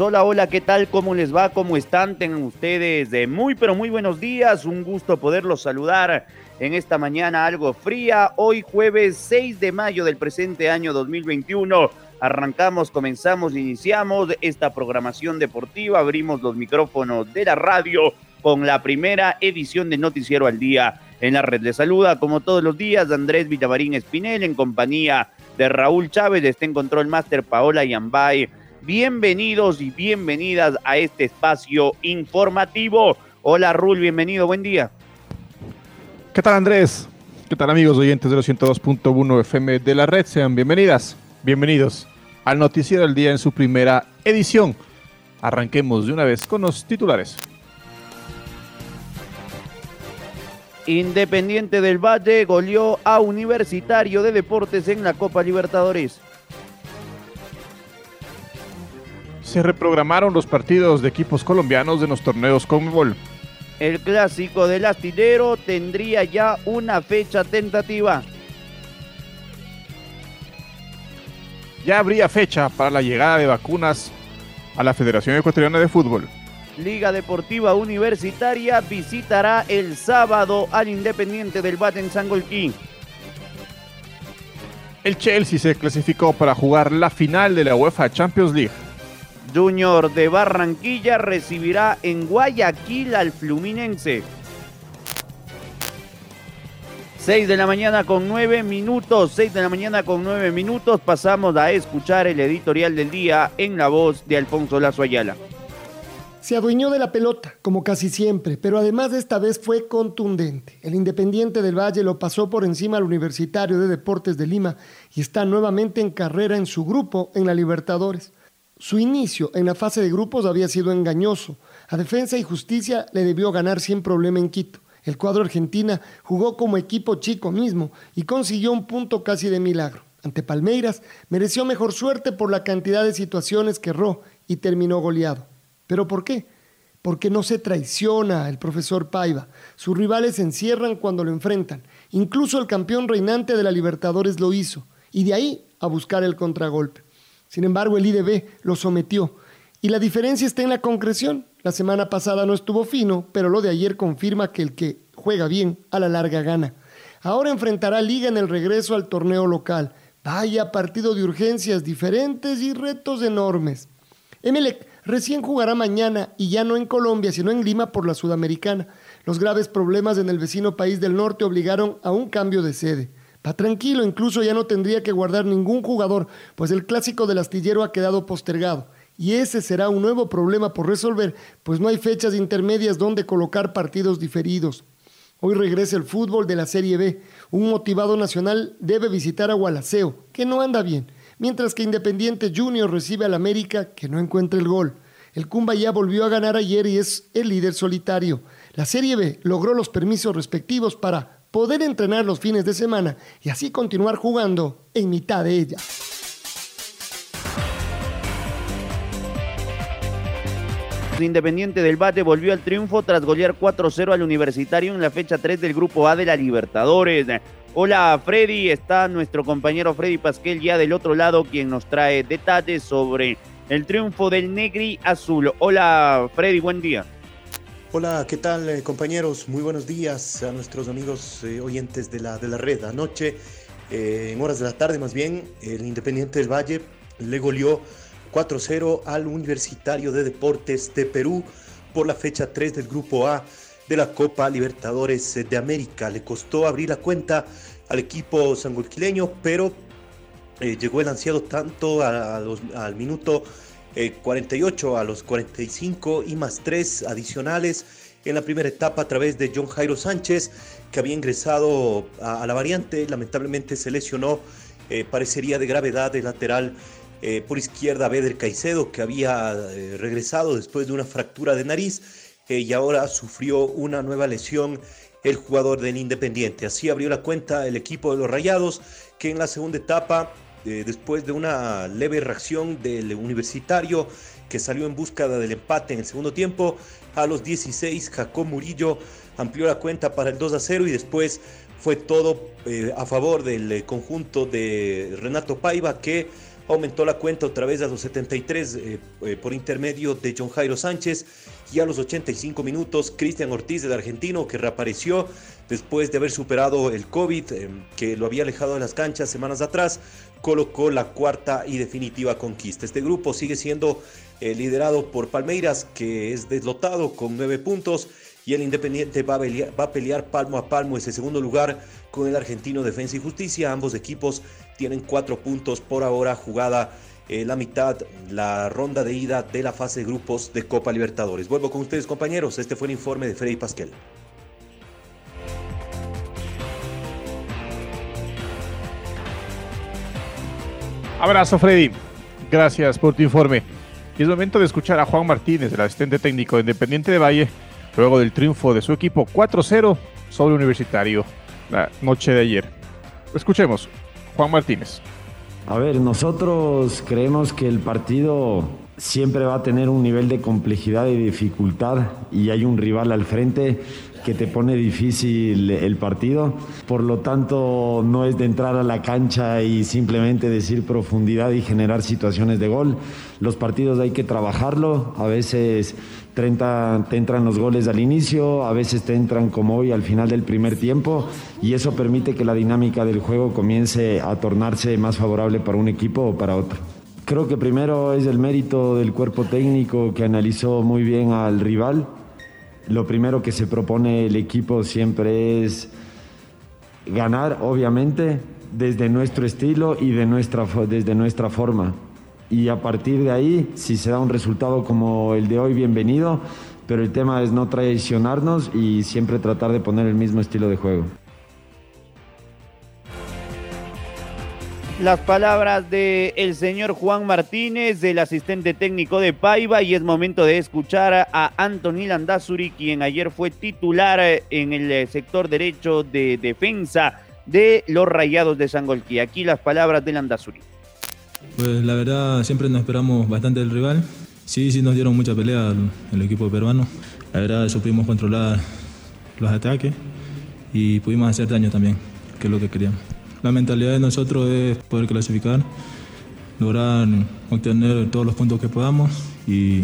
Hola, hola, ¿qué tal? ¿Cómo les va? ¿Cómo están? Tengan ustedes de muy, pero muy buenos días. Un gusto poderlos saludar en esta mañana algo fría. Hoy jueves 6 de mayo del presente año 2021. Arrancamos, comenzamos, iniciamos esta programación deportiva. Abrimos los micrófonos de la radio con la primera edición de Noticiero al Día. En la red de saluda, como todos los días, Andrés Villavarín Espinel en compañía de Raúl Chávez. Está en Control Master Paola Yambay Bienvenidos y bienvenidas a este espacio informativo. Hola Rul, bienvenido, buen día. ¿Qué tal Andrés? ¿Qué tal amigos oyentes de los 102.1 FM de la red? Sean bienvenidas, bienvenidos al Noticiero del Día en su primera edición. Arranquemos de una vez con los titulares. Independiente del Valle goleó a Universitario de Deportes en la Copa Libertadores. Se reprogramaron los partidos de equipos colombianos de los torneos Conmebol. El clásico del astillero tendría ya una fecha tentativa. Ya habría fecha para la llegada de vacunas a la Federación Ecuatoriana de Fútbol. Liga Deportiva Universitaria visitará el sábado al Independiente del Bate en Sangolquí. El Chelsea se clasificó para jugar la final de la UEFA Champions League. Junior de Barranquilla recibirá en Guayaquil al Fluminense. 6 de la mañana con 9 minutos, 6 de la mañana con 9 minutos, pasamos a escuchar el editorial del día en la voz de Alfonso Lazo Ayala. Se adueñó de la pelota, como casi siempre, pero además esta vez fue contundente. El Independiente del Valle lo pasó por encima al Universitario de Deportes de Lima y está nuevamente en carrera en su grupo en la Libertadores. Su inicio en la fase de grupos había sido engañoso. A Defensa y Justicia le debió ganar sin problema en Quito. El cuadro argentina jugó como equipo chico mismo y consiguió un punto casi de milagro. Ante Palmeiras mereció mejor suerte por la cantidad de situaciones que erró y terminó goleado. ¿Pero por qué? Porque no se traiciona el profesor Paiva. Sus rivales se encierran cuando lo enfrentan. Incluso el campeón reinante de la Libertadores lo hizo. Y de ahí a buscar el contragolpe. Sin embargo, el IDB lo sometió. Y la diferencia está en la concreción. La semana pasada no estuvo fino, pero lo de ayer confirma que el que juega bien a la larga gana. Ahora enfrentará Liga en el regreso al torneo local. Vaya partido de urgencias diferentes y retos enormes. Emelec recién jugará mañana y ya no en Colombia, sino en Lima por la Sudamericana. Los graves problemas en el vecino país del norte obligaron a un cambio de sede. Va tranquilo, incluso ya no tendría que guardar ningún jugador, pues el clásico del astillero ha quedado postergado. Y ese será un nuevo problema por resolver, pues no hay fechas intermedias donde colocar partidos diferidos. Hoy regresa el fútbol de la Serie B. Un motivado nacional debe visitar a Gualaceo, que no anda bien, mientras que Independiente Junior recibe al América, que no encuentra el gol. El Cumba ya volvió a ganar ayer y es el líder solitario. La Serie B logró los permisos respectivos para poder entrenar los fines de semana y así continuar jugando en mitad de ella. Independiente del Bate volvió al triunfo tras golear 4-0 al Universitario en la fecha 3 del Grupo A de la Libertadores. Hola Freddy, está nuestro compañero Freddy Pasquel ya del otro lado quien nos trae detalles sobre el triunfo del Negri Azul. Hola Freddy, buen día. Hola, ¿qué tal eh, compañeros? Muy buenos días a nuestros amigos eh, oyentes de la, de la red. Anoche, eh, en horas de la tarde más bien, el Independiente del Valle le goleó 4-0 al Universitario de Deportes de Perú por la fecha 3 del Grupo A de la Copa Libertadores de América. Le costó abrir la cuenta al equipo sangolquileño, pero llegó el ansiado tanto al minuto 48, a los 45 y más 3 adicionales en la primera etapa a través de John Jairo Sánchez, que había ingresado a, la variante, lamentablemente se lesionó, parecería de gravedad de lateral por izquierda Beder Caicedo, que había regresado después de una fractura de nariz y ahora sufrió una nueva lesión el jugador del Independiente. Así abrió la cuenta el equipo de los Rayados, que en la segunda etapa, eh, después de una leve reacción del universitario que salió en busca del empate en el segundo tiempo, a los 16 Jacob Murillo amplió la cuenta para el 2 a 0 y después fue todo eh, a favor del eh, conjunto de Renato Paiva que aumentó la cuenta otra vez a los 73 por intermedio de John Jairo Sánchez y a los 85 minutos Cristian Ortiz del argentino que reapareció después de haber superado el COVID que lo había alejado de las canchas semanas atrás, colocó la cuarta y definitiva conquista. Este grupo sigue siendo eh, liderado por Palmeiras que es deslotado con nueve puntos y el Independiente va a, pelear, a palmo a palmo ese segundo lugar con el argentino Defensa y Justicia. Ambos equipos tienen cuatro puntos por ahora jugada eh, la mitad, la ronda de ida de la fase de grupos de Copa Libertadores. Vuelvo con ustedes compañeros, este fue el informe de Freddy Pasquel. Abrazo Freddy, gracias por tu informe. Y es momento de escuchar a Juan Martínez, el asistente técnico de Independiente de Valle, luego del triunfo de su equipo 4-0 sobre Universitario la noche de ayer. Escuchemos, Juan Martínez. A ver, nosotros creemos que el partido siempre va a tener un nivel de complejidad y dificultad y hay un rival al frente que te pone difícil el partido. Por lo tanto, no es de entrar a la cancha y simplemente decir profundidad y generar situaciones de gol. Los partidos hay que trabajarlo. A veces te entran los goles al inicio, a veces te entran como hoy al final del primer tiempo y eso permite que la dinámica del juego comience a tornarse más favorable para un equipo o para otro. Creo que primero es el mérito del cuerpo técnico que analizó muy bien al rival. Lo primero que se propone el equipo siempre es ganar, obviamente, desde nuestro estilo y de nuestra, desde nuestra forma y a partir de ahí, si se da un resultado como el de hoy, bienvenido, pero el tema es no traicionarnos y siempre tratar de poner el mismo estilo de juego. Las palabras del el señor Juan Martínez, del asistente técnico de Paiva, y es momento de escuchar a Anthony Landazuri, quien ayer fue titular en el sector derecho de defensa de los Rayados de Sangolquí. Aquí las palabras de Landazuri. Pues la verdad siempre nos esperamos bastante del rival. Sí, sí nos dieron mucha pelea el, equipo peruano. La verdad supimos controlar los ataques y pudimos hacer daño también, que es lo que queríamos. La mentalidad de nosotros es poder clasificar, lograr obtener todos los puntos que podamos y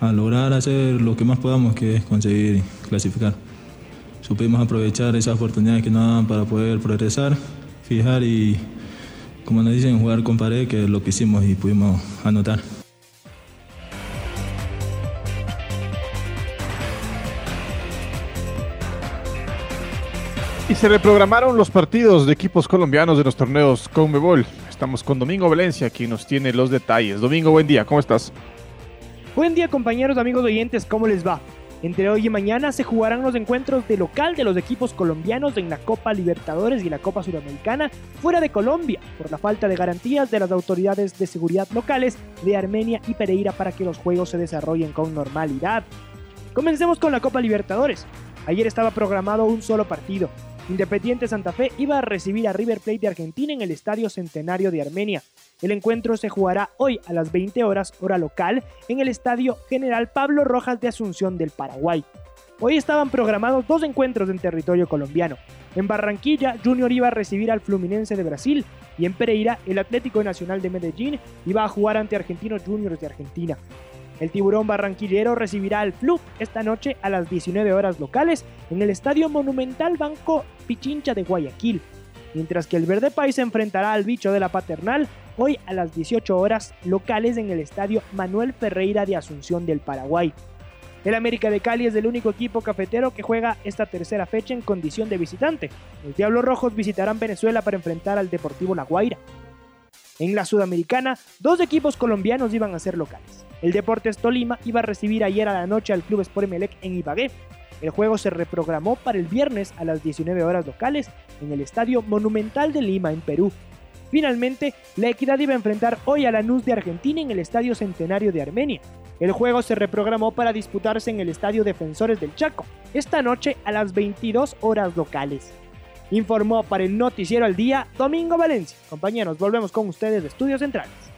a lograr hacer lo que más podamos, que es conseguir clasificar. Supimos aprovechar esas oportunidades que nos dan para poder progresar, fijar y como nos dicen, jugar con pared, que es lo que hicimos y pudimos anotar. Se reprogramaron los partidos de equipos colombianos de los torneos Conmebol. Estamos con Domingo Valencia, quien nos tiene los detalles. Domingo, buen día, ¿cómo estás? Buen día compañeros, amigos oyentes, ¿cómo les va? Entre hoy y mañana se jugarán los encuentros de local de los equipos colombianos en la Copa Libertadores y la Copa Sudamericana fuera de Colombia por la falta de garantías de las autoridades de seguridad locales de Armenia y Pereira para que los juegos se desarrollen con normalidad. Comencemos con la Copa Libertadores. Ayer estaba programado un solo partido. Independiente Santa Fe iba a recibir a River Plate de Argentina en el Estadio Centenario de Armenia. El encuentro se jugará hoy a las 20 horas hora local en el Estadio General Pablo Rojas de Asunción del Paraguay. Hoy estaban programados dos encuentros en territorio colombiano. En Barranquilla, Junior iba a recibir al Fluminense de Brasil y en Pereira, el Atlético Nacional de Medellín iba a jugar ante Argentinos Juniors de Argentina. El tiburón barranquillero recibirá al Club esta noche a las 19 horas locales en el Estadio Monumental Banco Pichincha de Guayaquil, mientras que el Verde País enfrentará al bicho de la paternal hoy a las 18 horas locales en el estadio Manuel Ferreira de Asunción del Paraguay. El América de Cali es el único equipo cafetero que juega esta tercera fecha en condición de visitante. Los Diablos Rojos visitarán Venezuela para enfrentar al Deportivo La Guaira. En la Sudamericana, dos equipos colombianos iban a ser locales. El Deportes Tolima iba a recibir ayer a la noche al Club Sport Emelec en Ibagué. El juego se reprogramó para el viernes a las 19 horas locales en el Estadio Monumental de Lima, en Perú. Finalmente, la Equidad iba a enfrentar hoy a la NUS de Argentina en el Estadio Centenario de Armenia. El juego se reprogramó para disputarse en el Estadio Defensores del Chaco, esta noche a las 22 horas locales. Informó para el Noticiero al Día Domingo Valencia. Compañeros, volvemos con ustedes de Estudios Centrales.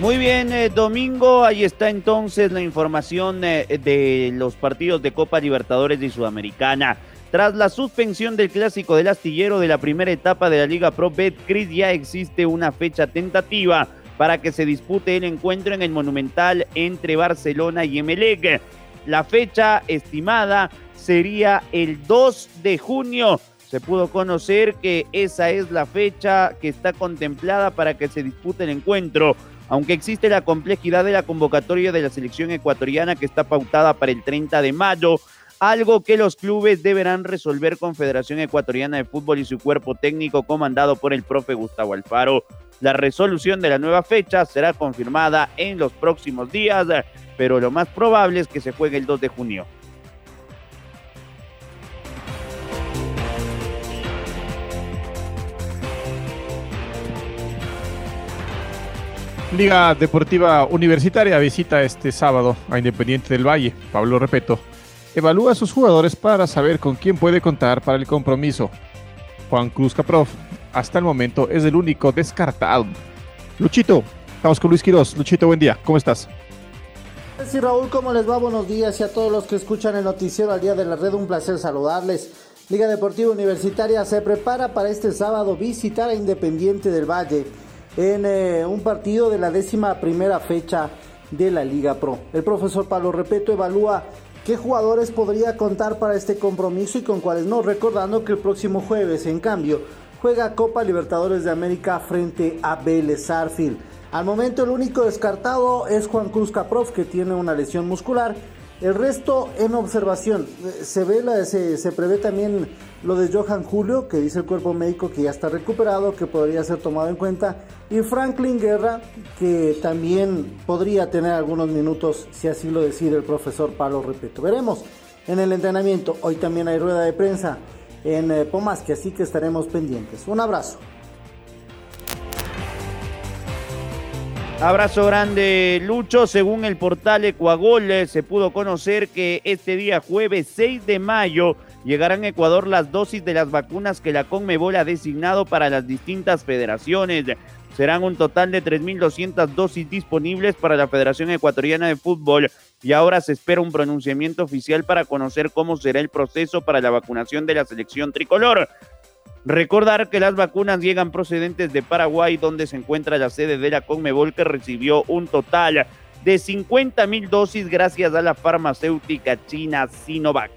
Muy bien, eh, Domingo, ahí está entonces la información eh, de los partidos de Copa Libertadores y Sudamericana. Tras la suspensión del clásico del astillero de la primera etapa de la Liga Pro Betcris, ya existe una fecha tentativa para que se dispute el encuentro en el Monumental entre Barcelona y Emelec. La fecha estimada sería el 2 de junio. Se pudo conocer que esa es la fecha que está contemplada para que se dispute el encuentro. Aunque existe la complejidad de la convocatoria de la selección ecuatoriana que está pautada para el 30 de mayo, algo que los clubes deberán resolver con Federación Ecuatoriana de Fútbol y su cuerpo técnico comandado por el profe Gustavo Alfaro. La resolución de la nueva fecha será confirmada en los próximos días, pero lo más probable es que se juegue el 2 de junio. Liga Deportiva Universitaria visita este sábado a Independiente del Valle. Pablo Repeto evalúa a sus jugadores para saber con quién puede contar para el compromiso. Juan Cruz Caprof, hasta el momento, es el único descartado. Luchito, estamos con Luis Quiroz. Luchito, buen día, ¿cómo estás? Sí, Raúl, ¿cómo les va? Buenos días y a todos los que escuchan el noticiero al día de la red, un placer saludarles. Liga Deportiva Universitaria se prepara para este sábado visitar a Independiente del Valle en eh, un partido de la décima primera fecha de la Liga Pro. El profesor Pablo Repeto evalúa qué jugadores podría contar para este compromiso y con cuáles no, recordando que el próximo jueves, en cambio, juega Copa Libertadores de América frente a Vélez Arfield. Al momento el único descartado es Juan Cruz Caprof que tiene una lesión muscular el resto en observación. Se ve la, se, se, prevé también lo de Johan Julio, que dice el cuerpo médico que ya está recuperado, que podría ser tomado en cuenta. Y Franklin Guerra, que también podría tener algunos minutos, si así lo decide el profesor Pablo Repeto. Veremos en el entrenamiento. Hoy también hay rueda de prensa en eh, que así que estaremos pendientes. Un abrazo. Abrazo grande, Lucho. Según el portal Ecuagol, eh, se pudo conocer que este día jueves 6 de mayo llegarán a Ecuador las dosis de las vacunas que la Conmebol ha designado para las distintas federaciones. Serán un total de 3.200 dosis disponibles para la Federación Ecuatoriana de Fútbol y ahora se espera un pronunciamiento oficial para conocer cómo será el proceso para la vacunación de la selección tricolor. Recordar que las vacunas llegan procedentes de Paraguay, donde se encuentra la sede de la Conmebol, que recibió un total de 50 mil dosis gracias a la farmacéutica china Sinovac.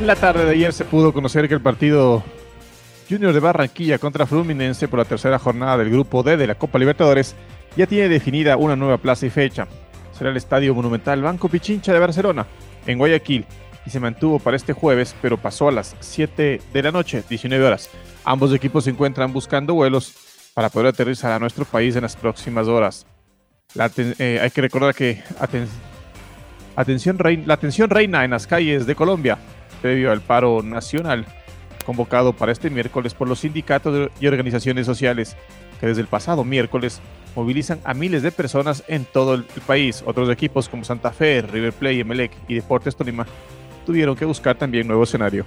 La tarde de ayer se pudo conocer que el partido Junior de Barranquilla contra Fluminense por la tercera jornada del Grupo D de la Copa Libertadores ya tiene definida una nueva plaza y fecha será el Estadio Monumental Banco Pichincha de Barcelona, en Guayaquil, y se mantuvo para este jueves, pero pasó a las 7 de la noche, 19 horas. Ambos equipos se encuentran buscando vuelos para poder aterrizar a nuestro país en las próximas horas. Eh, hay que recordar que atención la atención reina en las calles de Colombia, previo al paro nacional convocado para este miércoles por los sindicatos y organizaciones sociales, que desde el pasado miércoles movilizan a miles de personas en todo el país. Otros equipos como Santa Fe, River Plate, Emelec y Deportes Tolima tuvieron que buscar también nuevo escenario.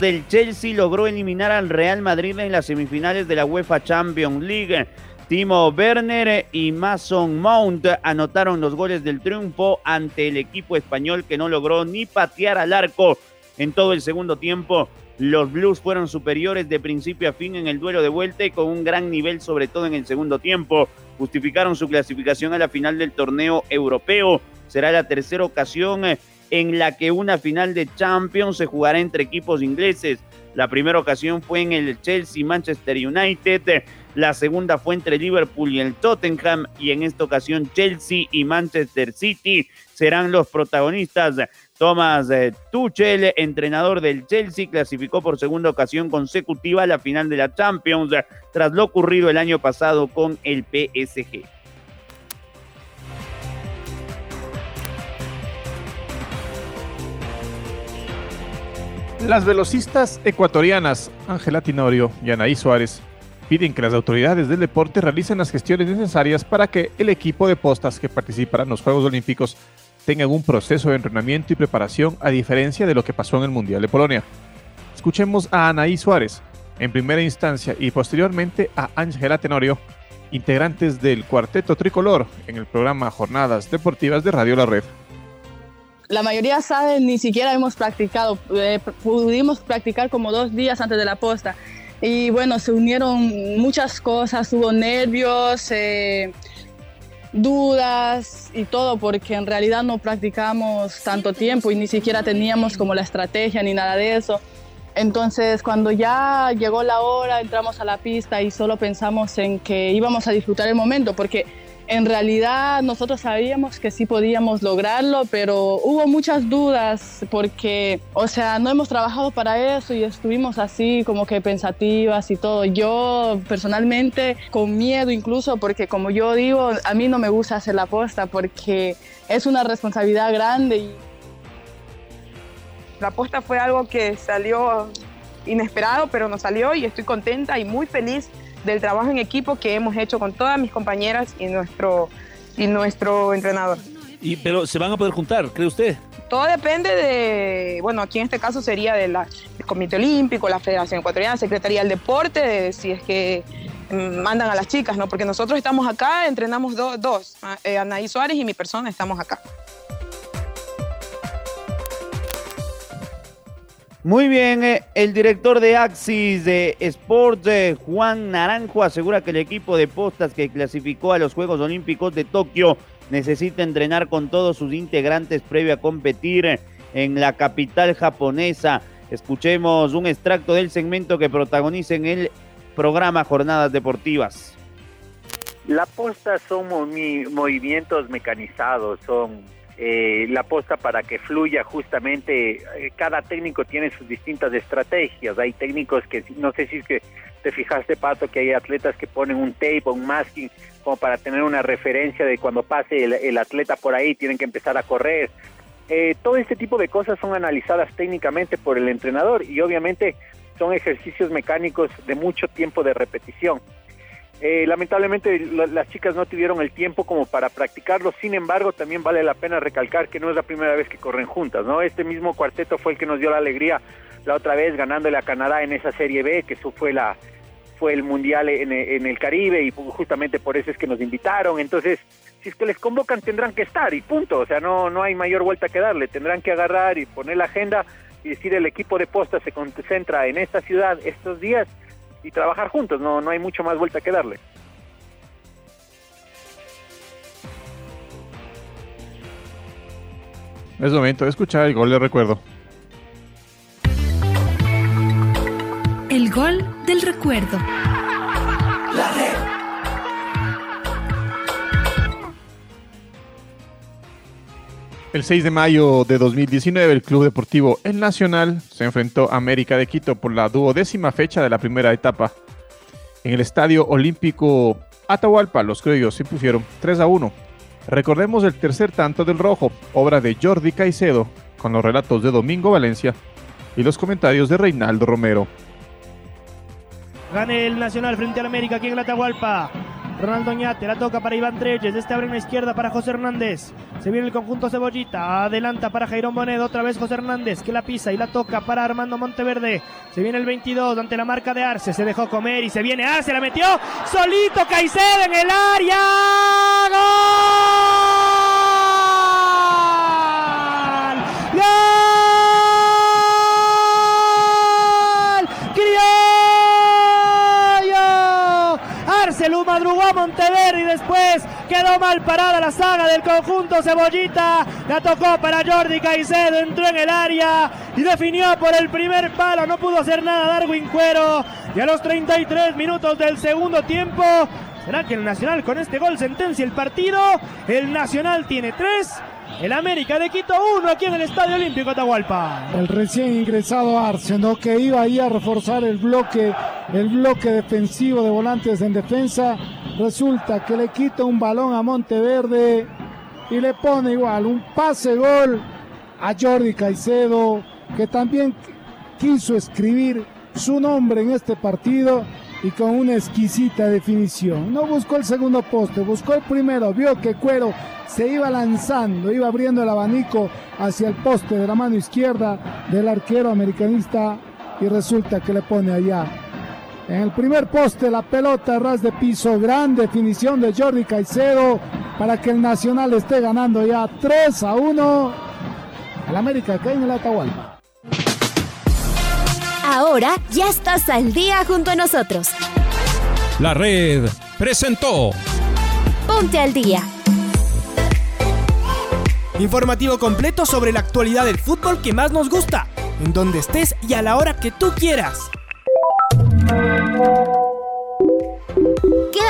Del Chelsea logró eliminar al Real Madrid en las semifinales de la UEFA Champions League. Timo Werner y Mason Mount anotaron los goles del triunfo ante el equipo español que no logró ni patear al arco en todo el segundo tiempo. Los Blues fueron superiores de principio a fin en el duelo de vuelta y con un gran nivel, sobre todo en el segundo tiempo. Justificaron su clasificación a la final del torneo europeo. Será la tercera ocasión eh, en la que una final de Champions se jugará entre equipos ingleses. La primera ocasión fue en el Chelsea-Manchester United, la segunda fue entre Liverpool y el Tottenham y en esta ocasión Chelsea y Manchester City serán los protagonistas. Thomas eh, Tuchel, entrenador del Chelsea, clasificó por segunda ocasión consecutiva a la final de la Champions tras lo ocurrido el año pasado con el PSG. Las velocistas ecuatorianas Ángela Tinorio y Anaí Suárez piden que las autoridades del deporte realicen las gestiones necesarias para que el equipo de postas que participará en los Juegos Olímpicos tenga un proceso de entrenamiento y preparación a diferencia de lo que pasó en el Mundial de Polonia. Escuchemos a Anaí Suárez en primera instancia y posteriormente a Ángela Tenorio, integrantes del cuarteto tricolor en el programa Jornadas Deportivas de Radio La Red la mayoría sabe, ni siquiera hemos practicado. Eh, pudimos practicar como dos días antes de la posta. Y bueno, se unieron muchas cosas, hubo nervios, eh, dudas y todo, porque en realidad no practicamos tanto tiempo y ni siquiera teníamos como la estrategia ni nada de eso. Entonces, cuando ya llegó la hora, entramos a la pista y solo pensamos en que íbamos a disfrutar el momento, porque en realidad nosotros sabíamos que sí podíamos lograrlo, pero hubo muchas dudas porque, o sea, no hemos trabajado para eso y estuvimos así como que pensativas y todo. Yo personalmente con miedo incluso porque como yo digo, a mí no me gusta hacer la posta porque es una responsabilidad grande. La posta fue algo que salió inesperado, pero nos salió y estoy contenta y muy feliz del trabajo en equipo que hemos hecho con todas mis compañeras y nuestro, y nuestro entrenador. Y, pero se van a poder juntar, ¿cree usted? Todo depende de, bueno, aquí en este caso sería del Comité Olímpico, la Federación Ecuatoriana, Secretaría del Deporte, de, si es que mm, mandan a las chicas, ¿no? Porque nosotros estamos acá, entrenamos dos, eh, Anaí Suárez y mi persona estamos acá. Muy bien, eh, el director de Axis de Sports, eh, Juan Naranjo, asegura que el equipo de postas que clasificó a los Juegos Olímpicos de Tokio necesita entrenar con todos sus integrantes previo a competir en la capital japonesa. Escuchemos un extracto del segmento que protagoniza en el programa Jornadas Deportivas. La posta son movimientos mecanizados, son eh, la posta para que fluya justamente, eh, cada técnico tiene sus distintas estrategias, hay técnicos que, no sé si es que te fijaste Pato, que hay atletas que ponen un tape o un masking como para tener una referencia de cuando pase el, atleta por ahí, tienen que empezar a correr. Eh, todo este tipo de cosas son analizadas técnicamente por el entrenador y obviamente son ejercicios mecánicos de mucho tiempo de repetición. Eh, lamentablemente las chicas no tuvieron el tiempo como para practicarlo, sin embargo también vale la pena recalcar que no es la primera vez que corren juntas, ¿no? Este mismo cuarteto fue el que nos dio la alegría la otra vez ganándole a Canadá en esa Serie B, que eso fue la fue el mundial en, el Caribe y justamente por eso es que nos invitaron, entonces si es que les convocan tendrán que estar y punto, o sea, no, no hay mayor vuelta que darle, tendrán que agarrar y poner la agenda y decir el equipo de posta se concentra en esta ciudad estos días y trabajar juntos, no, no hay mucho más vuelta que darle. Es momento de escuchar el gol de recuerdo. El gol del recuerdo. El 6 de mayo de 2019, el Club Deportivo El Nacional se enfrentó a América de Quito por la duodécima fecha de la primera etapa. En el Estadio Olímpico Atahualpa, los criollos se impusieron 3 a 1. Recordemos el tercer tanto del Rojo, obra de Jordi Caicedo, con los relatos de Domingo Valencia y los comentarios de Reinaldo Romero. Gane el Nacional frente al América aquí en el Atahualpa. Ronaldo Ñate, la toca para Iván Treyes, este abre en la izquierda para José Hernández. Se viene el conjunto Cebollita, adelanta para Jairón Bonedo, otra vez José Hernández, que la pisa y la toca para Armando Monteverde. Se viene el 22 ante la marca de Arce, se dejó comer y se viene Arce, la metió solito Caicedo en el área. madrugó a Monteverde y después quedó mal parada la saga del conjunto Cebollita. La tocó para Jordi Caicedo, entró en el área y definió por el primer palo. No pudo hacer nada Darwin Cuero. Y a los 33 minutos del segundo tiempo, ¿será que el Nacional con este gol sentencia el partido? El Nacional tiene tres. El América de Quito uno aquí en el Estadio Olímpico Atahualpa. El recién ingresado Arsenal que iba ahí a reforzar el bloque, el bloque defensivo de volantes en defensa, resulta que le quita un balón a Monteverde y le pone igual un pase gol a Jordi Caicedo, que también quiso escribir su nombre en este partido y con una exquisita definición. No buscó el segundo poste, buscó el primero, vio que Cuero se iba lanzando, iba abriendo el abanico hacia el poste de la mano izquierda del arquero americanista y resulta que le pone allá. En el primer poste la pelota ras de piso, gran definición de Jordi Caicedo para que el Nacional esté ganando ya 3 a 1 al América que en el Atahualpa. Ahora ya estás al día junto a nosotros. La red presentó Ponte al día. Informativo completo sobre la actualidad del fútbol que más nos gusta, en donde estés y a la hora que tú quieras.